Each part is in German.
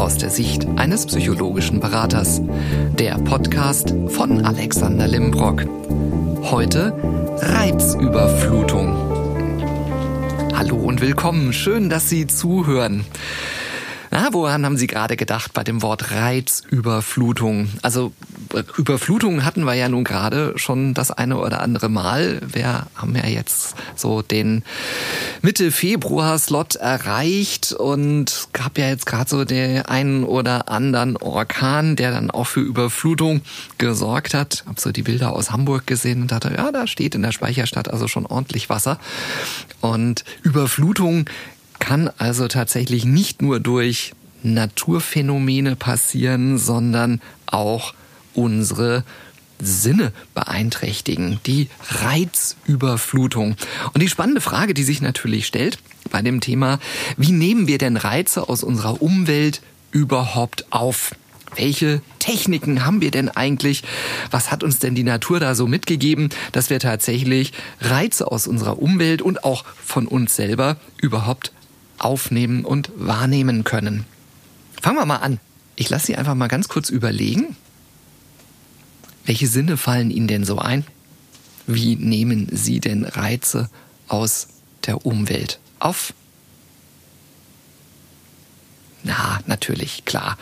aus der Sicht eines psychologischen Beraters. Der Podcast von Alexander Limbrock. Heute Reizüberflutung. Hallo und willkommen. Schön, dass Sie zuhören. Na, woran haben Sie gerade gedacht bei dem Wort Reizüberflutung? Also Überflutung hatten wir ja nun gerade schon das eine oder andere Mal. Wir haben ja jetzt so den Mitte Februar-Slot erreicht und gab ja jetzt gerade so den einen oder anderen Orkan, der dann auch für Überflutung gesorgt hat. Hab so die Bilder aus Hamburg gesehen und dachte, ja, da steht in der Speicherstadt also schon ordentlich Wasser. Und Überflutung kann also tatsächlich nicht nur durch Naturphänomene passieren, sondern auch unsere Sinne beeinträchtigen, die Reizüberflutung. Und die spannende Frage, die sich natürlich stellt bei dem Thema, wie nehmen wir denn Reize aus unserer Umwelt überhaupt auf? Welche Techniken haben wir denn eigentlich? Was hat uns denn die Natur da so mitgegeben, dass wir tatsächlich Reize aus unserer Umwelt und auch von uns selber überhaupt aufnehmen und wahrnehmen können? Fangen wir mal an. Ich lasse Sie einfach mal ganz kurz überlegen, welche Sinne fallen Ihnen denn so ein? Wie nehmen Sie denn Reize aus der Umwelt auf? Na, natürlich, klar.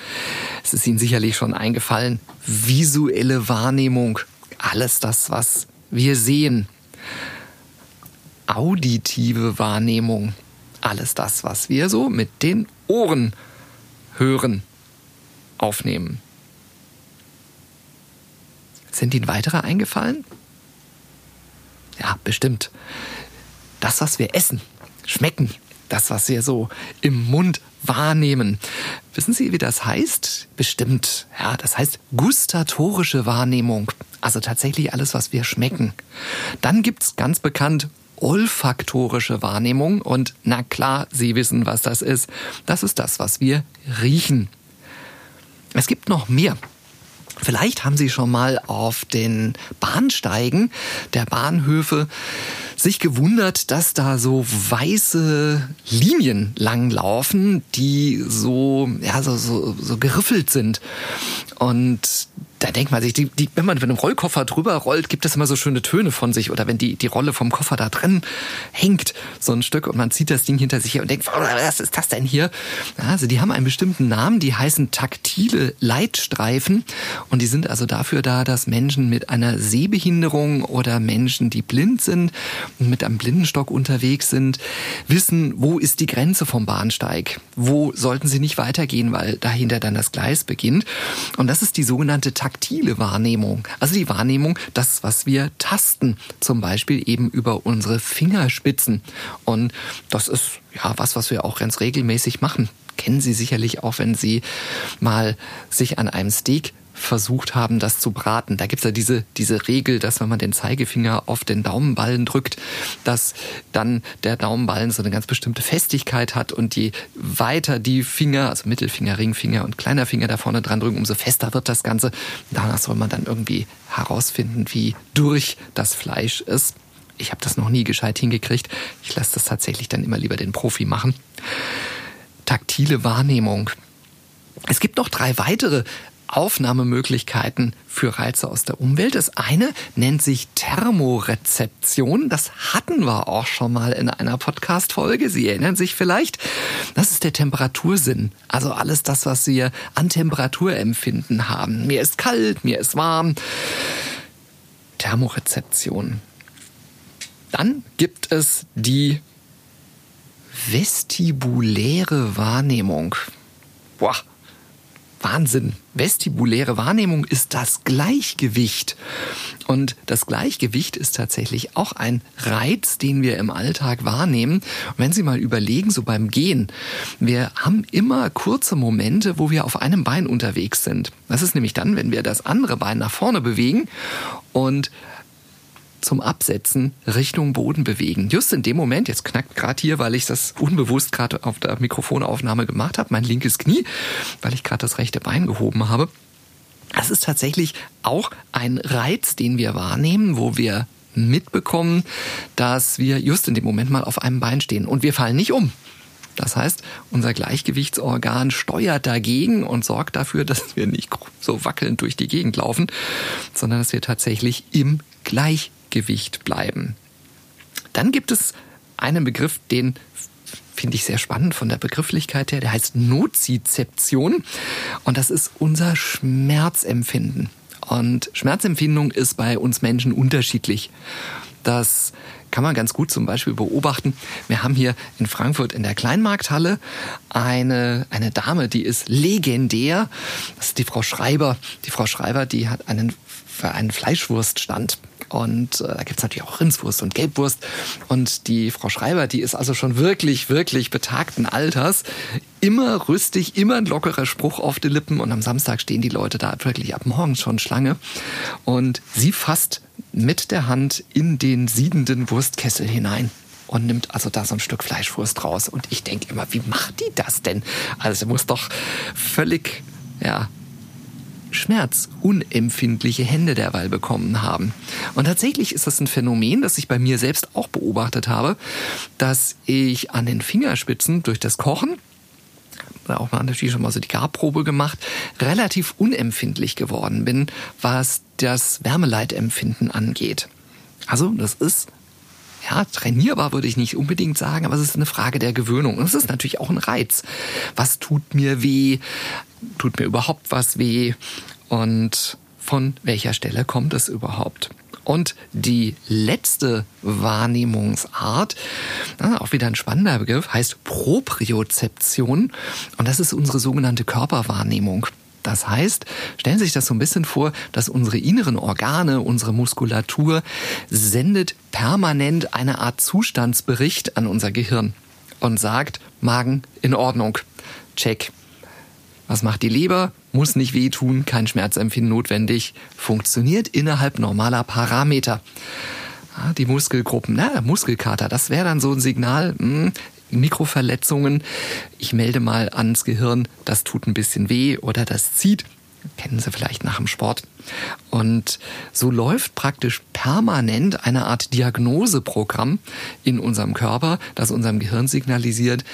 Es ist Ihnen sicherlich schon eingefallen. Visuelle Wahrnehmung. Alles das, was wir sehen. Auditive Wahrnehmung. Alles das, was wir so mit den Ohren hören, aufnehmen. Sind Ihnen weitere eingefallen? Ja, bestimmt. Das, was wir essen, schmecken, das, was wir so im Mund wahrnehmen. Wissen Sie, wie das heißt? Bestimmt. Ja, das heißt gustatorische Wahrnehmung. Also tatsächlich alles, was wir schmecken. Dann gibt's ganz bekannt olfaktorische Wahrnehmung. Und na klar, Sie wissen, was das ist. Das ist das, was wir riechen. Es gibt noch mehr. Vielleicht haben Sie schon mal auf den Bahnsteigen der Bahnhöfe sich gewundert, dass da so weiße Linien langlaufen, die so, ja, so, so, so geriffelt sind. Und da denkt man sich, die, die, wenn man mit einem Rollkoffer drüber rollt, gibt es immer so schöne Töne von sich. Oder wenn die, die Rolle vom Koffer da drin hängt, so ein Stück, und man zieht das Ding hinter sich her und denkt, was ist das denn hier? Also die haben einen bestimmten Namen, die heißen taktile Leitstreifen. Und die sind also dafür da, dass Menschen mit einer Sehbehinderung oder Menschen, die blind sind und mit einem Blindenstock unterwegs sind, wissen, wo ist die Grenze vom Bahnsteig? Wo sollten sie nicht weitergehen, weil dahinter dann das Gleis beginnt? Und das ist die sogenannte taktile Wahrnehmung. Also die Wahrnehmung, das, was wir tasten. Zum Beispiel eben über unsere Fingerspitzen. Und das ist ja was, was wir auch ganz regelmäßig machen kennen Sie sicherlich auch, wenn Sie mal sich an einem Steak versucht haben, das zu braten. Da gibt's ja diese, diese Regel, dass wenn man den Zeigefinger auf den Daumenballen drückt, dass dann der Daumenballen so eine ganz bestimmte Festigkeit hat und je weiter die Finger, also Mittelfinger, Ringfinger und kleiner Finger da vorne dran drücken, umso fester wird das Ganze. Danach soll man dann irgendwie herausfinden, wie durch das Fleisch ist. Ich habe das noch nie gescheit hingekriegt. Ich lasse das tatsächlich dann immer lieber den Profi machen. Taktile Wahrnehmung. Es gibt noch drei weitere Aufnahmemöglichkeiten für Reize aus der Umwelt. Das eine nennt sich Thermorezeption. Das hatten wir auch schon mal in einer Podcast-Folge. Sie erinnern sich vielleicht. Das ist der Temperatursinn. Also alles das, was wir an Temperaturempfinden haben. Mir ist kalt, mir ist warm. Thermorezeption. Dann gibt es die vestibuläre Wahrnehmung. Boah, Wahnsinn. Vestibuläre Wahrnehmung ist das Gleichgewicht. Und das Gleichgewicht ist tatsächlich auch ein Reiz, den wir im Alltag wahrnehmen. Und wenn Sie mal überlegen, so beim Gehen, wir haben immer kurze Momente, wo wir auf einem Bein unterwegs sind. Das ist nämlich dann, wenn wir das andere Bein nach vorne bewegen und zum Absetzen Richtung Boden bewegen. Just in dem Moment, jetzt knackt gerade hier, weil ich das unbewusst gerade auf der Mikrofonaufnahme gemacht habe, mein linkes Knie, weil ich gerade das rechte Bein gehoben habe. Das ist tatsächlich auch ein Reiz, den wir wahrnehmen, wo wir mitbekommen, dass wir just in dem Moment mal auf einem Bein stehen und wir fallen nicht um. Das heißt, unser Gleichgewichtsorgan steuert dagegen und sorgt dafür, dass wir nicht so wackelnd durch die Gegend laufen, sondern dass wir tatsächlich im Gleichgewicht bleiben. Dann gibt es einen Begriff, den finde ich sehr spannend von der Begrifflichkeit her. Der heißt Nozizeption und das ist unser Schmerzempfinden. Und Schmerzempfindung ist bei uns Menschen unterschiedlich. Das kann man ganz gut zum Beispiel beobachten. Wir haben hier in Frankfurt in der Kleinmarkthalle eine, eine Dame, die ist legendär. Das ist die Frau Schreiber. Die Frau Schreiber, die hat einen, einen Fleischwurststand. Und äh, da gibt's natürlich auch Rindswurst und Gelbwurst. Und die Frau Schreiber, die ist also schon wirklich, wirklich betagten Alters. Immer rüstig, immer ein lockerer Spruch auf die Lippen. Und am Samstag stehen die Leute da wirklich ab morgens schon Schlange. Und sie fasst mit der Hand in den siedenden Wurstkessel hinein und nimmt also da so ein Stück Fleischwurst raus. Und ich denke immer, wie macht die das denn? Also muss doch völlig, ja, schmerzunempfindliche Hände derweil bekommen haben. Und tatsächlich ist das ein Phänomen, das ich bei mir selbst auch beobachtet habe, dass ich an den Fingerspitzen durch das Kochen auch mal natürlich schon mal so die Garprobe gemacht, relativ unempfindlich geworden bin, was das Wärmeleitempfinden angeht. Also, das ist ja, trainierbar würde ich nicht unbedingt sagen, aber es ist eine Frage der Gewöhnung. Und es ist natürlich auch ein Reiz. Was tut mir weh? Tut mir überhaupt was weh? Und von welcher Stelle kommt es überhaupt? Und die letzte Wahrnehmungsart, auch wieder ein spannender Begriff, heißt Propriozeption. Und das ist unsere sogenannte Körperwahrnehmung. Das heißt, stellen Sie sich das so ein bisschen vor, dass unsere inneren Organe, unsere Muskulatur sendet permanent eine Art Zustandsbericht an unser Gehirn und sagt, Magen in Ordnung, check. Was macht die Leber? Muss nicht wehtun, kein Schmerzempfinden notwendig, funktioniert innerhalb normaler Parameter. Die Muskelgruppen, na, Muskelkater, das wäre dann so ein Signal, mh, hm, Mikroverletzungen. Ich melde mal ans Gehirn, das tut ein bisschen weh oder das zieht. Kennen Sie vielleicht nach dem Sport. Und so läuft praktisch permanent eine Art Diagnoseprogramm in unserem Körper, das unserem Gehirn signalisiert,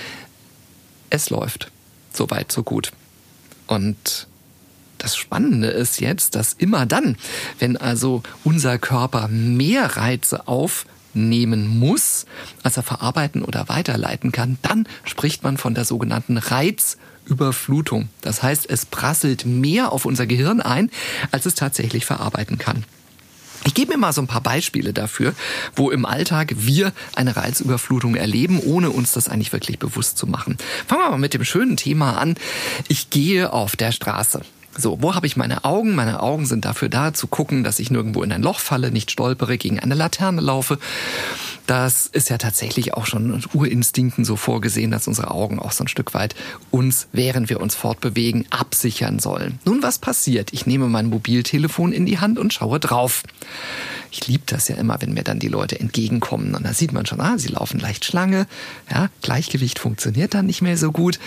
es läuft. So weit, so gut. Und das Spannende ist jetzt, dass immer dann, wenn also unser Körper mehr Reize aufnehmen muss, als er verarbeiten oder weiterleiten kann, dann spricht man von der sogenannten Reizüberflutung. Das heißt, es prasselt mehr auf unser Gehirn ein, als es tatsächlich verarbeiten kann. Ich gebe mir mal so ein paar Beispiele dafür, wo im Alltag wir eine Reizüberflutung erleben, ohne uns das eigentlich wirklich bewusst zu machen. Fangen wir mal mit dem schönen Thema an. Ich gehe auf der Straße. So, wo habe ich meine Augen? Meine Augen sind dafür da, zu gucken, dass ich nirgendwo in ein Loch falle, nicht stolpere, gegen eine Laterne laufe. Das ist ja tatsächlich auch schon Urinstinkten so vorgesehen, dass unsere Augen auch so ein Stück weit uns, während wir uns fortbewegen, absichern sollen. Nun, was passiert? Ich nehme mein Mobiltelefon in die Hand und schaue drauf. Ich liebe das ja immer, wenn mir dann die Leute entgegenkommen. Und da sieht man schon, ah, sie laufen leicht Schlange. Ja, Gleichgewicht funktioniert dann nicht mehr so gut,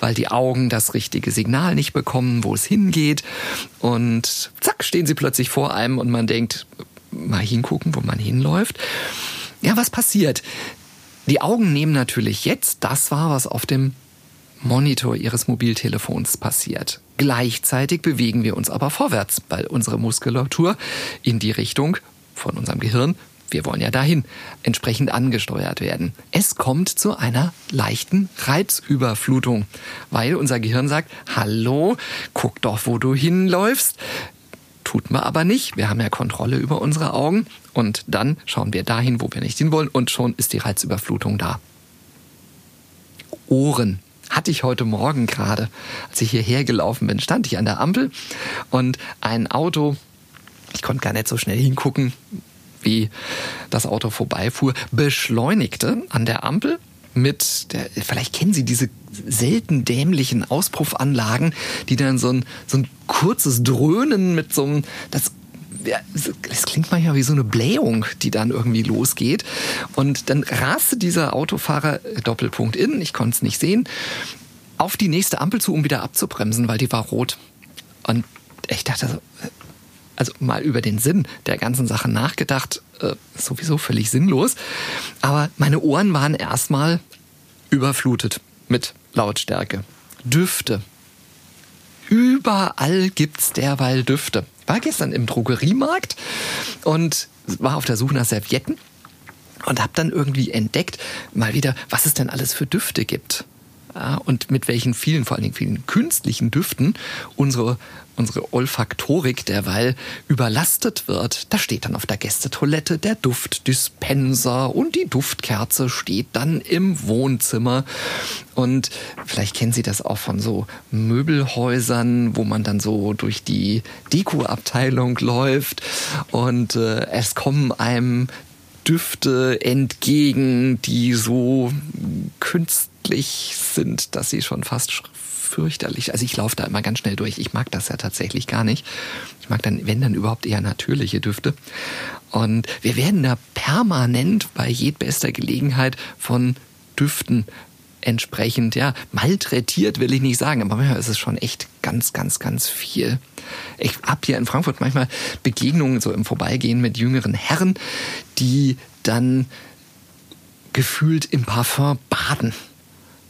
weil die Augen das richtige Signal nicht bekommen, wo es hingeht. Und zack, stehen sie plötzlich vor einem und man denkt, mal hingucken, wo man hinläuft. Ja, was passiert? Die Augen nehmen natürlich jetzt das wahr, was auf dem Monitor Ihres Mobiltelefons passiert. Gleichzeitig bewegen wir uns aber vorwärts, weil unsere Muskulatur in die Richtung von unserem Gehirn, wir wollen ja dahin, entsprechend angesteuert werden. Es kommt zu einer leichten Reizüberflutung, weil unser Gehirn sagt, hallo, guck doch, wo du hinläufst. Tut man aber nicht. Wir haben ja Kontrolle über unsere Augen. Und dann schauen wir dahin, wo wir nicht hinwollen. Und schon ist die Reizüberflutung da. Ohren hatte ich heute Morgen gerade, als ich hierher gelaufen bin, stand ich an der Ampel. Und ein Auto ich konnte gar nicht so schnell hingucken, wie das Auto vorbeifuhr, beschleunigte an der Ampel mit der, vielleicht kennen Sie diese selten dämlichen Auspuffanlagen, die dann so ein, so ein kurzes Dröhnen mit so einem, das ja, es klingt manchmal wie so eine Blähung, die dann irgendwie losgeht. Und dann raste dieser Autofahrer Doppelpunkt in, ich konnte es nicht sehen, auf die nächste Ampel zu, um wieder abzubremsen, weil die war rot. Und ich dachte so, also mal über den Sinn der ganzen Sache nachgedacht, äh, sowieso völlig sinnlos. Aber meine Ohren waren erstmal überflutet. mit Lautstärke. Düfte. Überall gibt's derweil Düfte. War gestern im Drogeriemarkt und war auf der Suche nach Servietten und habe dann irgendwie entdeckt, mal wieder, was es denn alles für Düfte gibt. Ja, und mit welchen vielen, vor allen Dingen vielen künstlichen Düften unsere, unsere Olfaktorik derweil überlastet wird. Da steht dann auf der Gästetoilette der Duftdispenser und die Duftkerze steht dann im Wohnzimmer. Und vielleicht kennen Sie das auch von so Möbelhäusern, wo man dann so durch die Dekoabteilung läuft und äh, es kommen einem Düfte entgegen, die so künstlich sind, dass sie schon fast fürchterlich. Also ich laufe da immer ganz schnell durch. Ich mag das ja tatsächlich gar nicht. Ich mag dann, wenn dann überhaupt eher natürliche Düfte. Und wir werden da permanent bei jedbester Gelegenheit von Düften entsprechend, ja, malträtiert will ich nicht sagen, aber manchmal ist es schon echt ganz, ganz, ganz viel. Ich habe hier in Frankfurt manchmal Begegnungen so im Vorbeigehen mit jüngeren Herren, die dann gefühlt im Parfum baden.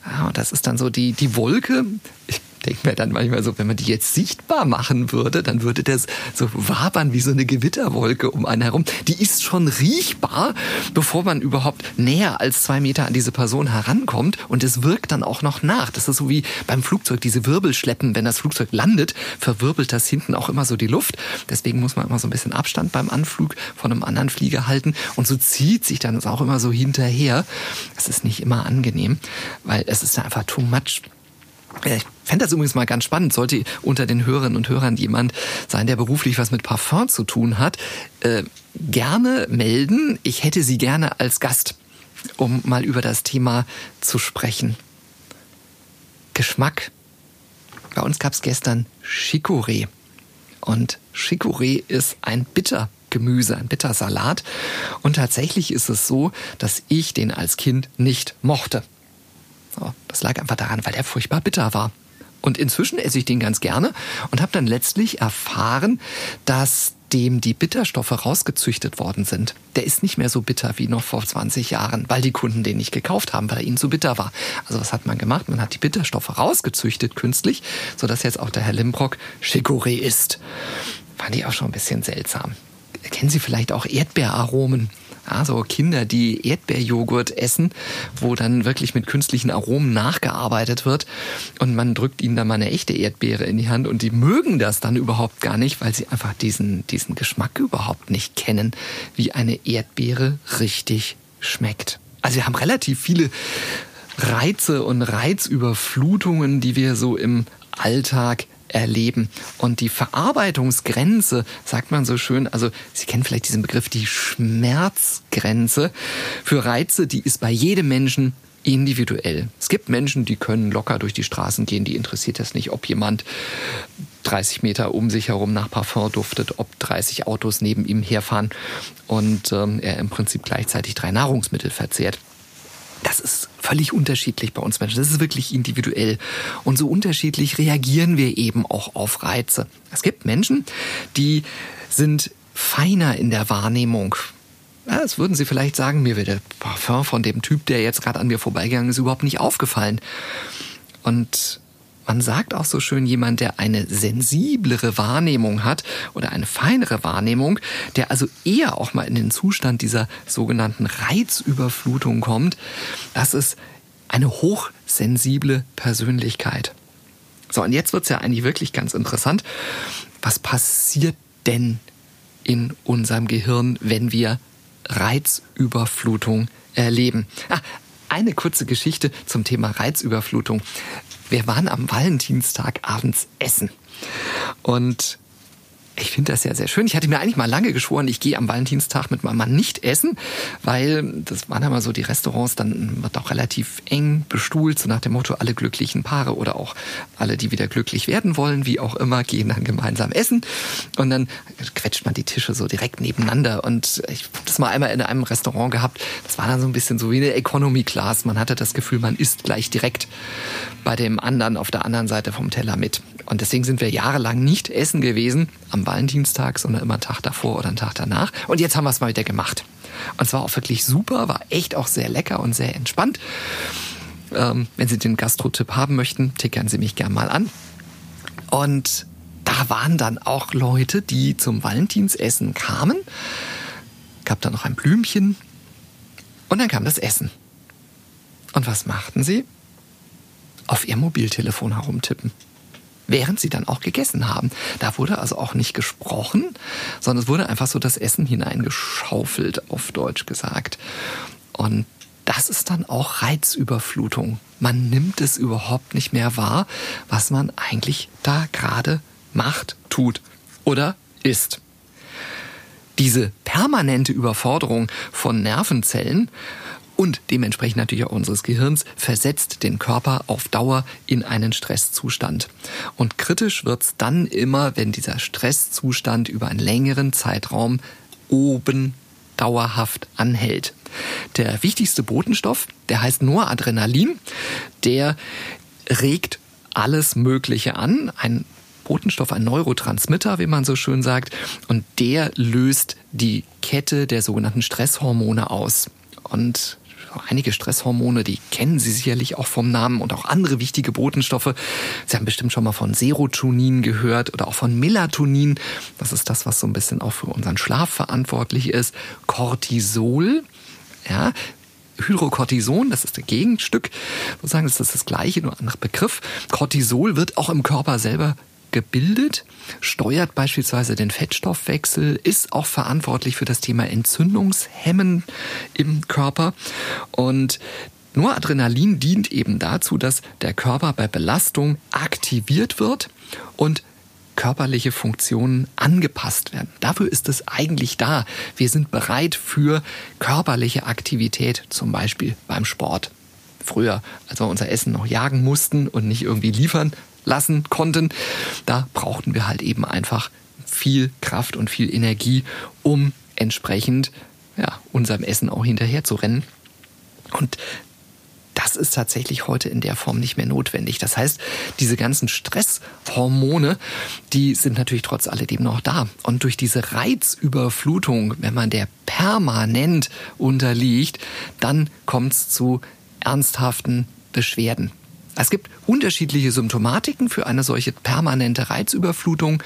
Ja, und das ist dann so die, die Wolke. Ich denke mir dann manchmal so, wenn man die jetzt sichtbar machen würde, dann würde das so wabern wie so eine Gewitterwolke um einen herum. Die ist schon riechbar, bevor man überhaupt näher als zwei Meter an diese Person herankommt. Und es wirkt dann auch noch nach. Das ist so wie beim Flugzeug, diese Wirbelschleppen. Wenn das Flugzeug landet, verwirbelt das hinten auch immer so die Luft. Deswegen muss man immer so ein bisschen Abstand beim Anflug von einem anderen Flieger halten. Und so zieht sich dann auch immer so hinterher. Das ist nicht immer angenehm, weil es ist einfach too much ich fände das übrigens mal ganz spannend. Sollte unter den Hörerinnen und Hörern jemand sein, der beruflich was mit Parfum zu tun hat, äh, gerne melden. Ich hätte Sie gerne als Gast, um mal über das Thema zu sprechen. Geschmack. Bei uns gab es gestern Chicorée. Und Chicorée ist ein Bittergemüse, ein Bittersalat. Und tatsächlich ist es so, dass ich den als Kind nicht mochte. Das lag einfach daran, weil der furchtbar bitter war. Und inzwischen esse ich den ganz gerne und habe dann letztlich erfahren, dass dem die Bitterstoffe rausgezüchtet worden sind. Der ist nicht mehr so bitter wie noch vor 20 Jahren, weil die Kunden den nicht gekauft haben, weil er ihnen zu bitter war. Also was hat man gemacht? Man hat die Bitterstoffe rausgezüchtet künstlich, sodass jetzt auch der Herr Limbrock Chicorée ist. Fand ich auch schon ein bisschen seltsam. Kennen Sie vielleicht auch Erdbeeraromen? Also Kinder, die Erdbeerjoghurt essen, wo dann wirklich mit künstlichen Aromen nachgearbeitet wird und man drückt ihnen dann mal eine echte Erdbeere in die Hand und die mögen das dann überhaupt gar nicht, weil sie einfach diesen, diesen Geschmack überhaupt nicht kennen, wie eine Erdbeere richtig schmeckt. Also wir haben relativ viele Reize und Reizüberflutungen, die wir so im Alltag erleben. Und die Verarbeitungsgrenze, sagt man so schön, also Sie kennen vielleicht diesen Begriff, die Schmerzgrenze für Reize, die ist bei jedem Menschen individuell. Es gibt Menschen, die können locker durch die Straßen gehen, die interessiert das nicht, ob jemand 30 Meter um sich herum nach Parfum duftet, ob 30 Autos neben ihm herfahren und ähm, er im Prinzip gleichzeitig drei Nahrungsmittel verzehrt. Das ist völlig unterschiedlich bei uns Menschen. Das ist wirklich individuell. Und so unterschiedlich reagieren wir eben auch auf Reize. Es gibt Menschen, die sind feiner in der Wahrnehmung. Ja, das würden Sie vielleicht sagen, mir wird der Parfum von dem Typ, der jetzt gerade an mir vorbeigegangen ist, überhaupt nicht aufgefallen. Und man sagt auch so schön, jemand, der eine sensiblere Wahrnehmung hat oder eine feinere Wahrnehmung, der also eher auch mal in den Zustand dieser sogenannten Reizüberflutung kommt, das ist eine hochsensible Persönlichkeit. So, und jetzt wird's ja eigentlich wirklich ganz interessant. Was passiert denn in unserem Gehirn, wenn wir Reizüberflutung erleben? Ah, eine kurze Geschichte zum Thema Reizüberflutung wir waren am Valentinstag abends essen. Und ich finde das ja sehr schön. Ich hatte mir eigentlich mal lange geschworen, ich gehe am Valentinstag mit meinem Mann nicht essen, weil das waren immer so die Restaurants, dann wird auch relativ eng bestuhlt, so nach dem Motto, alle glücklichen Paare oder auch alle, die wieder glücklich werden wollen, wie auch immer, gehen dann gemeinsam essen. Und dann quetscht man die Tische so direkt nebeneinander. Und ich habe das mal einmal in einem Restaurant gehabt. Das war dann so ein bisschen so wie eine Economy Class. Man hatte das Gefühl, man isst gleich direkt bei dem anderen auf der anderen Seite vom Teller mit. Und deswegen sind wir jahrelang nicht essen gewesen am Valentinstag, sondern immer einen Tag davor oder einen Tag danach. Und jetzt haben wir es mal wieder gemacht. Und es war auch wirklich super, war echt auch sehr lecker und sehr entspannt. Ähm, wenn Sie den Gastro-Tipp haben möchten, tickern Sie mich gern mal an. Und da waren dann auch Leute, die zum Valentinsessen kamen. Gab da noch ein Blümchen. Und dann kam das Essen. Und was machten sie? Auf ihr Mobiltelefon herumtippen. Während sie dann auch gegessen haben. Da wurde also auch nicht gesprochen, sondern es wurde einfach so das Essen hineingeschaufelt, auf Deutsch gesagt. Und das ist dann auch Reizüberflutung. Man nimmt es überhaupt nicht mehr wahr, was man eigentlich da gerade macht, tut oder ist. Diese permanente Überforderung von Nervenzellen und dementsprechend natürlich auch unseres Gehirns versetzt den Körper auf Dauer in einen Stresszustand. Und kritisch wird's dann immer, wenn dieser Stresszustand über einen längeren Zeitraum oben dauerhaft anhält. Der wichtigste Botenstoff, der heißt Noradrenalin, der regt alles Mögliche an. Ein Botenstoff, ein Neurotransmitter, wie man so schön sagt, und der löst die Kette der sogenannten Stresshormone aus. Und einige Stresshormone, die kennen Sie sicherlich auch vom Namen und auch andere wichtige Botenstoffe. Sie haben bestimmt schon mal von Serotonin gehört oder auch von Melatonin. Das ist das, was so ein bisschen auch für unseren Schlaf verantwortlich ist. Cortisol. Ja, Hydrocortison, das ist das Gegenstück, sozusagen ist das das gleiche, nur ein anderer Begriff. Cortisol wird auch im Körper selber gebildet, steuert beispielsweise den Fettstoffwechsel, ist auch verantwortlich für das Thema Entzündungshemmen im Körper und nur Adrenalin dient eben dazu, dass der Körper bei Belastung aktiviert wird und körperliche Funktionen angepasst werden. Dafür ist es eigentlich da. Wir sind bereit für körperliche Aktivität, zum Beispiel beim Sport. Früher, als wir unser Essen noch jagen mussten und nicht irgendwie liefern lassen konnten. Da brauchten wir halt eben einfach viel Kraft und viel Energie, um entsprechend ja, unserem Essen auch hinterher zu rennen. Und das ist tatsächlich heute in der Form nicht mehr notwendig. Das heißt, diese ganzen Stresshormone, die sind natürlich trotz alledem noch da. Und durch diese Reizüberflutung, wenn man der permanent unterliegt, dann kommt es zu ernsthaften Beschwerden. Es gibt unterschiedliche Symptomatiken für eine solche permanente Reizüberflutung.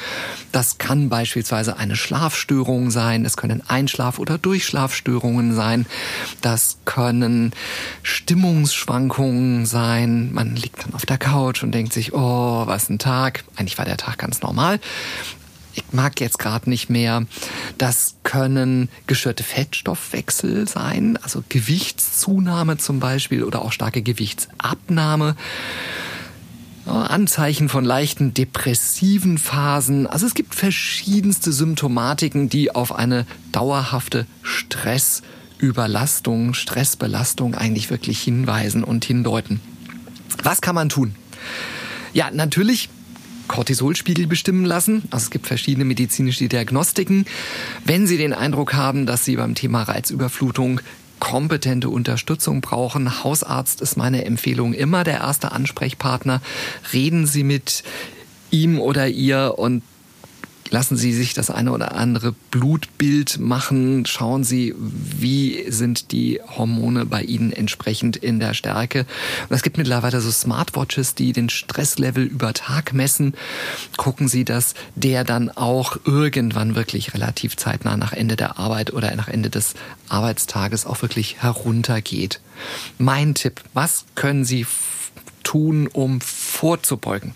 Das kann beispielsweise eine Schlafstörung sein, das können Einschlaf- oder Durchschlafstörungen sein, das können Stimmungsschwankungen sein. Man liegt dann auf der Couch und denkt sich, oh, was ein Tag. Eigentlich war der Tag ganz normal ich mag jetzt gerade nicht mehr. Das können gestörte Fettstoffwechsel sein, also Gewichtszunahme zum Beispiel oder auch starke Gewichtsabnahme. Anzeichen von leichten depressiven Phasen. Also es gibt verschiedenste Symptomatiken, die auf eine dauerhafte Stressüberlastung, Stressbelastung eigentlich wirklich hinweisen und hindeuten. Was kann man tun? Ja, natürlich Cortisolspiegel bestimmen lassen. Also es gibt verschiedene medizinische Diagnostiken. Wenn Sie den Eindruck haben, dass Sie beim Thema Reizüberflutung kompetente Unterstützung brauchen, Hausarzt ist meine Empfehlung immer der erste Ansprechpartner. Reden Sie mit ihm oder ihr und lassen Sie sich das eine oder andere Blutbild machen. Schauen Sie, wie sind die Hormone bei Ihnen entsprechend in der Stärke. Und es gibt mittlerweile so Smartwatches, die den Stresslevel über Tag messen. Gucken Sie, dass der dann auch irgendwann wirklich relativ zeitnah nach Ende der Arbeit oder nach Ende des Arbeitstages auch wirklich heruntergeht. Mein Tipp, was können Sie tun, um vorzubeugen?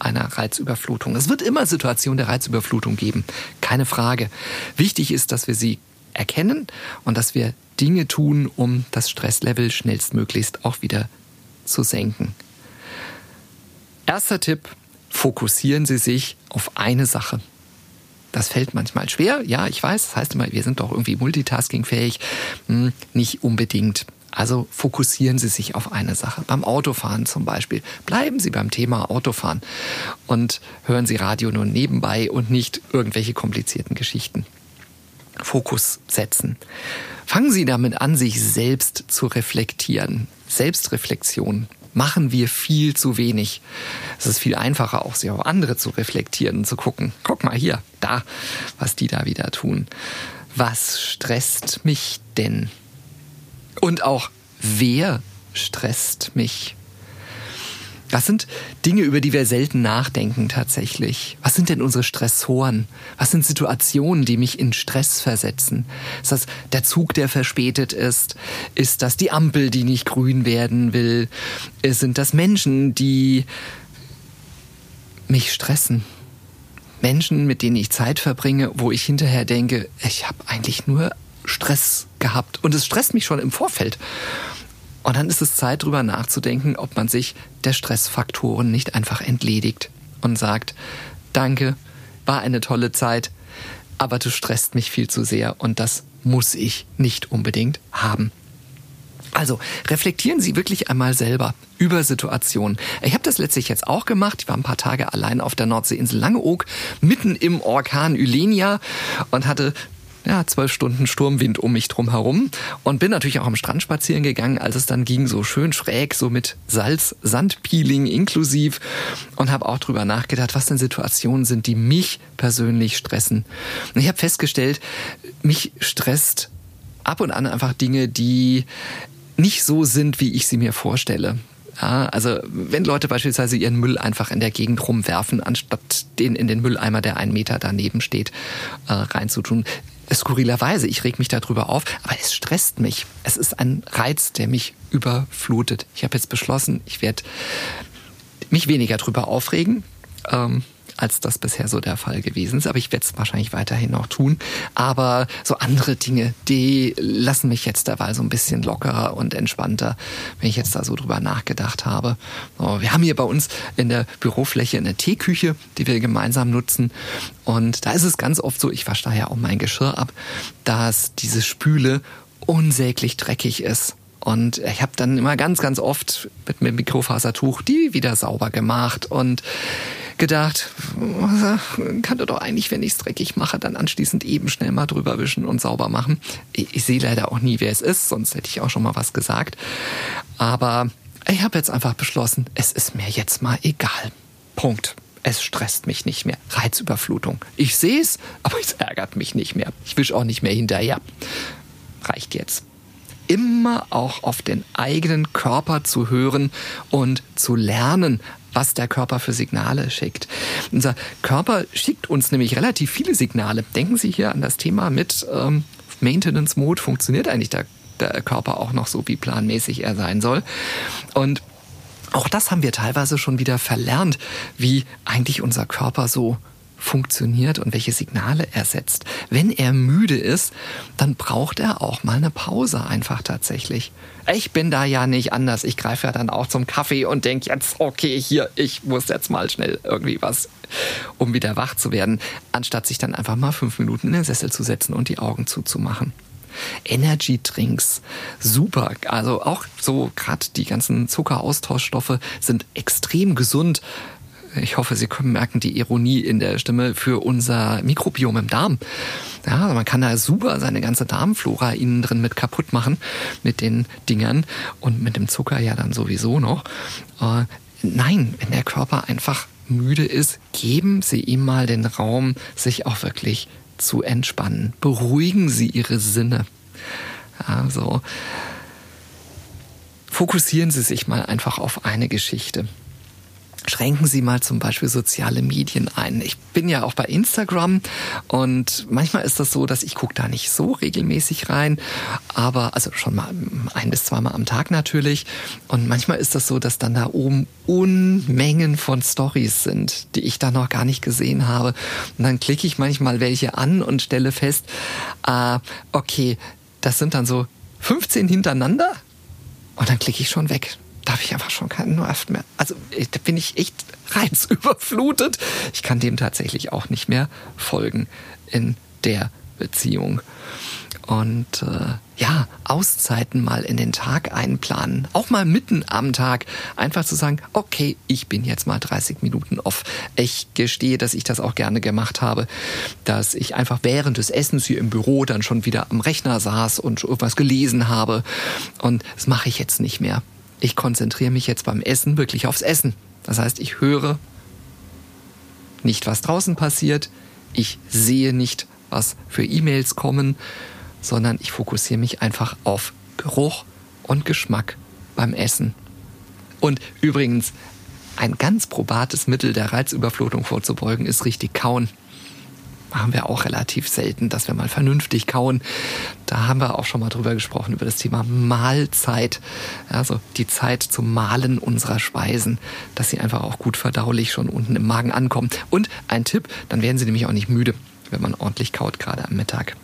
Einer Reizüberflutung. Es wird immer Situationen der Reizüberflutung geben, keine Frage. Wichtig ist, dass wir sie erkennen und dass wir Dinge tun, um das Stresslevel schnellstmöglichst auch wieder zu senken. Erster Tipp, fokussieren Sie sich auf eine Sache. Das fällt manchmal schwer, ja, ich weiß, das heißt immer, wir sind doch irgendwie multitaskingfähig. Hm, nicht unbedingt. Also fokussieren Sie sich auf eine Sache. Beim Autofahren zum Beispiel. Bleiben Sie beim Thema Autofahren und hören Sie Radio nur nebenbei und nicht irgendwelche komplizierten Geschichten. Fokus setzen. Fangen Sie damit an, sich selbst zu reflektieren. Selbstreflexion machen wir viel zu wenig. Es ist viel einfacher, auch sich auf andere zu reflektieren und zu gucken. Guck mal hier, da, was die da wieder tun. Was stresst mich denn? Und auch, wer stresst mich? Das sind Dinge, über die wir selten nachdenken tatsächlich. Was sind denn unsere Stressoren? Was sind Situationen, die mich in Stress versetzen? Ist das der Zug, der verspätet ist? Ist das die Ampel, die nicht grün werden will? Sind das Menschen, die mich stressen? Menschen, mit denen ich Zeit verbringe, wo ich hinterher denke, ich habe eigentlich nur Stress gehabt. Und es stresst mich schon im Vorfeld. Und dann ist es Zeit, darüber nachzudenken, ob man sich der Stressfaktoren nicht einfach entledigt und sagt, danke, war eine tolle Zeit, aber du stresst mich viel zu sehr und das muss ich nicht unbedingt haben. Also reflektieren Sie wirklich einmal selber über Situationen. Ich habe das letztlich jetzt auch gemacht. Ich war ein paar Tage allein auf der Nordseeinsel Langeoog, mitten im Orkan Ylenia und hatte ja, zwölf Stunden Sturmwind um mich drum herum und bin natürlich auch am Strand spazieren gegangen, als es dann ging, so schön schräg, so mit Salz, Sandpeeling inklusiv und habe auch drüber nachgedacht, was denn Situationen sind, die mich persönlich stressen. Und ich habe festgestellt, mich stresst ab und an einfach Dinge, die nicht so sind, wie ich sie mir vorstelle. Ja, also wenn Leute beispielsweise ihren Müll einfach in der Gegend rumwerfen, anstatt den in den Mülleimer, der einen Meter daneben steht, äh, reinzutun, skurrilerweise, ich reg mich darüber auf, aber es stresst mich. Es ist ein Reiz, der mich überflutet. Ich habe jetzt beschlossen, ich werde mich weniger darüber aufregen. Ähm, als das bisher so der Fall gewesen ist. Aber ich werde es wahrscheinlich weiterhin noch tun. Aber so andere Dinge, die lassen mich jetzt derweil so ein bisschen lockerer und entspannter, wenn ich jetzt da so drüber nachgedacht habe. So, wir haben hier bei uns in der Bürofläche eine Teeküche, die wir gemeinsam nutzen. Und da ist es ganz oft so, ich wasche da ja auch mein Geschirr ab, dass diese Spüle unsäglich dreckig ist. Und ich habe dann immer ganz, ganz oft mit dem Mikrofasertuch die wieder sauber gemacht und gedacht, kann doch eigentlich, wenn ich es dreckig mache, dann anschließend eben schnell mal drüber wischen und sauber machen. Ich, ich sehe leider auch nie, wer es ist, sonst hätte ich auch schon mal was gesagt. Aber ich habe jetzt einfach beschlossen, es ist mir jetzt mal egal. Punkt. Es stresst mich nicht mehr. Reizüberflutung. Ich sehe es, aber es ärgert mich nicht mehr. Ich wisch auch nicht mehr hinterher. Reicht jetzt immer auch auf den eigenen Körper zu hören und zu lernen, was der Körper für Signale schickt. Unser Körper schickt uns nämlich relativ viele Signale. Denken Sie hier an das Thema mit ähm, Maintenance Mode. Funktioniert eigentlich der, der Körper auch noch so, wie planmäßig er sein soll? Und auch das haben wir teilweise schon wieder verlernt, wie eigentlich unser Körper so funktioniert und welche Signale er setzt. Wenn er müde ist, dann braucht er auch mal eine Pause einfach tatsächlich. Ich bin da ja nicht anders. Ich greife ja dann auch zum Kaffee und denke jetzt, okay, hier, ich muss jetzt mal schnell irgendwie was, um wieder wach zu werden, anstatt sich dann einfach mal fünf Minuten in den Sessel zu setzen und die Augen zuzumachen. Energy Drinks, super. Also auch so gerade die ganzen Zuckeraustauschstoffe sind extrem gesund ich hoffe, Sie können merken die Ironie in der Stimme für unser Mikrobiom im Darm. Ja, also man kann da super seine ganze Darmflora innen drin mit kaputt machen mit den Dingern und mit dem Zucker ja dann sowieso noch. Äh, nein, wenn der Körper einfach müde ist, geben Sie ihm mal den Raum, sich auch wirklich zu entspannen. Beruhigen Sie Ihre Sinne. Also fokussieren Sie sich mal einfach auf eine Geschichte schränken Sie mal zum Beispiel soziale Medien ein. Ich bin ja auch bei Instagram und manchmal ist das so, dass ich gucke da nicht so regelmäßig rein, aber also schon mal ein bis zweimal am Tag natürlich. Und manchmal ist das so, dass dann da oben Unmengen von Stories sind, die ich da noch gar nicht gesehen habe. Und dann klicke ich manchmal welche an und stelle fest, äh, okay, das sind dann so 15 hintereinander und dann klicke ich schon weg da habe ich einfach schon keinen Nerv mehr. Also da bin ich echt reizüberflutet. Ich kann dem tatsächlich auch nicht mehr folgen in der Beziehung. Und äh, ja, Auszeiten mal in den Tag einplanen. Auch mal mitten am Tag einfach zu sagen, okay, ich bin jetzt mal 30 Minuten off. Ich gestehe, dass ich das auch gerne gemacht habe, dass ich einfach während des Essens hier im Büro dann schon wieder am Rechner saß und irgendwas gelesen habe. Und das mache ich jetzt nicht mehr ich konzentriere mich jetzt beim Essen wirklich aufs Essen. Das heißt, ich höre nicht, was draußen passiert, ich sehe nicht, was für E-Mails kommen, sondern ich fokussiere mich einfach auf Geruch und Geschmack beim Essen. Und übrigens, ein ganz probates Mittel der Reizüberflutung vorzubeugen ist richtig kauen machen wir auch relativ selten, dass wir mal vernünftig kauen. Da haben wir auch schon mal drüber gesprochen, über das Thema Mahlzeit. Also die Zeit zum Mahlen unserer Speisen, dass sie einfach auch gut verdaulich schon unten im Magen ankommen. Und ein Tipp, dann werden sie nämlich auch nicht müde, wenn man ordentlich kaut, gerade am Mittag.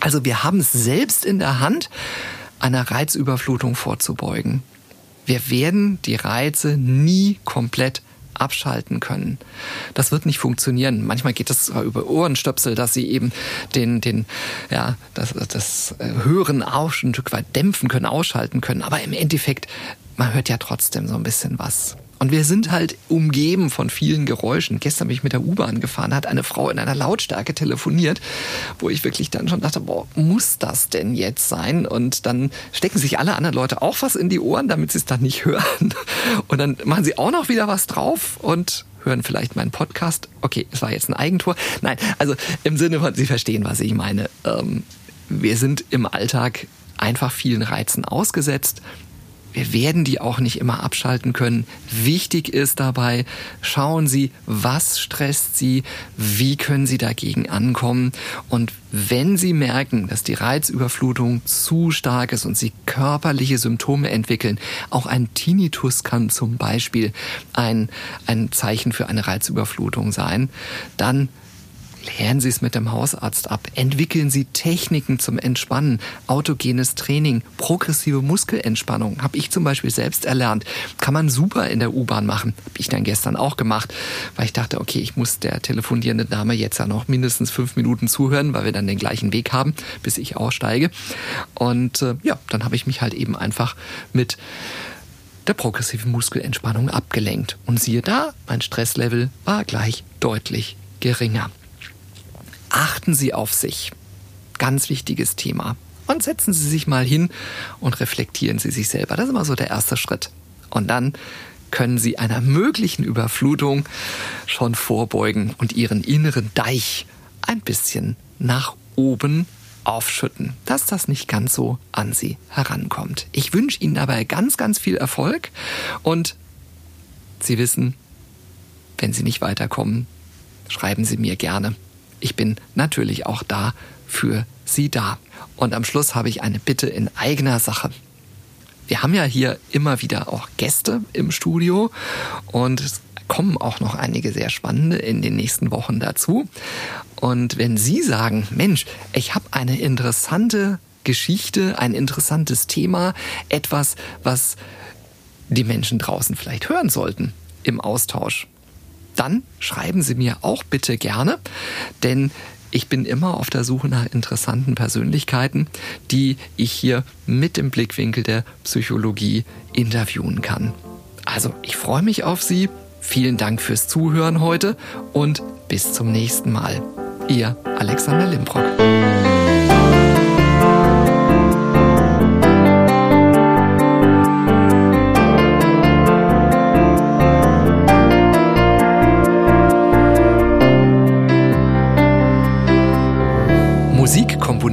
Also wir haben es selbst in der Hand, einer Reizüberflutung vorzubeugen. Wir werden die Reize nie komplett abschalten können. Das wird nicht funktionieren. Manchmal geht es zwar über Ohrenstöpsel, dass sie eben den, den, ja, das, das äh, Hören auch ein Stück weit dämpfen können, ausschalten können. Aber im Endeffekt, man hört ja trotzdem so ein bisschen was. Und wir sind halt umgeben von vielen Geräuschen. Gestern bin ich mit der U-Bahn gefahren, hat eine Frau in einer Lautstärke telefoniert, wo ich wirklich dann schon dachte, boah, muss das denn jetzt sein? Und dann stecken sich alle anderen Leute auch was in die Ohren, damit sie es dann nicht hören. Und dann machen sie auch noch wieder was drauf und hören vielleicht meinen Podcast. Okay, es war jetzt ein Eigentor. Nein, also im Sinne von, Sie verstehen, was ich meine. Ähm, wir sind im Alltag einfach vielen Reizen ausgesetzt wir werden die auch nicht immer abschalten können. Wichtig ist dabei, schauen Sie, was stresst Sie, wie können Sie dagegen ankommen. Und wenn Sie merken, dass die Reizüberflutung zu stark ist und Sie körperliche Symptome entwickeln, auch ein Tinnitus kann zum Beispiel ein, ein Zeichen für eine Reizüberflutung sein, dann Klären Sie es mit dem Hausarzt ab. Entwickeln Sie Techniken zum Entspannen, autogenes Training, progressive Muskelentspannung. Habe ich zum Beispiel selbst erlernt. Kann man super in der U-Bahn machen. Habe ich dann gestern auch gemacht, weil ich dachte, okay, ich muss der telefonierenden Dame jetzt ja noch mindestens fünf Minuten zuhören, weil wir dann den gleichen Weg haben, bis ich aussteige. Und äh, ja, dann habe ich mich halt eben einfach mit der progressiven Muskelentspannung abgelenkt. Und siehe da, mein Stresslevel war gleich deutlich geringer. Achten Sie auf sich. Ganz wichtiges Thema. Und setzen Sie sich mal hin und reflektieren Sie sich selber. Das ist immer so der erste Schritt. Und dann können Sie einer möglichen Überflutung schon vorbeugen und Ihren inneren Deich ein bisschen nach oben aufschütten, dass das nicht ganz so an Sie herankommt. Ich wünsche Ihnen dabei ganz, ganz viel Erfolg und Sie wissen, wenn Sie nicht weiterkommen, schreiben Sie mir gerne. Ich bin natürlich auch da für Sie da. Und am Schluss habe ich eine Bitte in eigener Sache. Wir haben ja hier immer wieder auch Gäste im Studio und es kommen auch noch einige sehr spannende in den nächsten Wochen dazu. Und wenn Sie sagen, Mensch, ich habe eine interessante Geschichte, ein interessantes Thema, etwas, was die Menschen draußen vielleicht hören sollten im Austausch, dann schreiben Sie mir auch bitte gerne, denn ich bin immer auf der Suche nach interessanten Persönlichkeiten, die ich hier mit dem Blickwinkel der Psychologie interviewen kann. Also, ich freue mich auf Sie. Vielen Dank fürs Zuhören heute und bis zum nächsten Mal. Ihr Alexander Limbrock.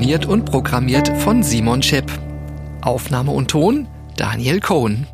Komponiert und programmiert von Simon Schepp. Aufnahme und Ton Daniel Cohn.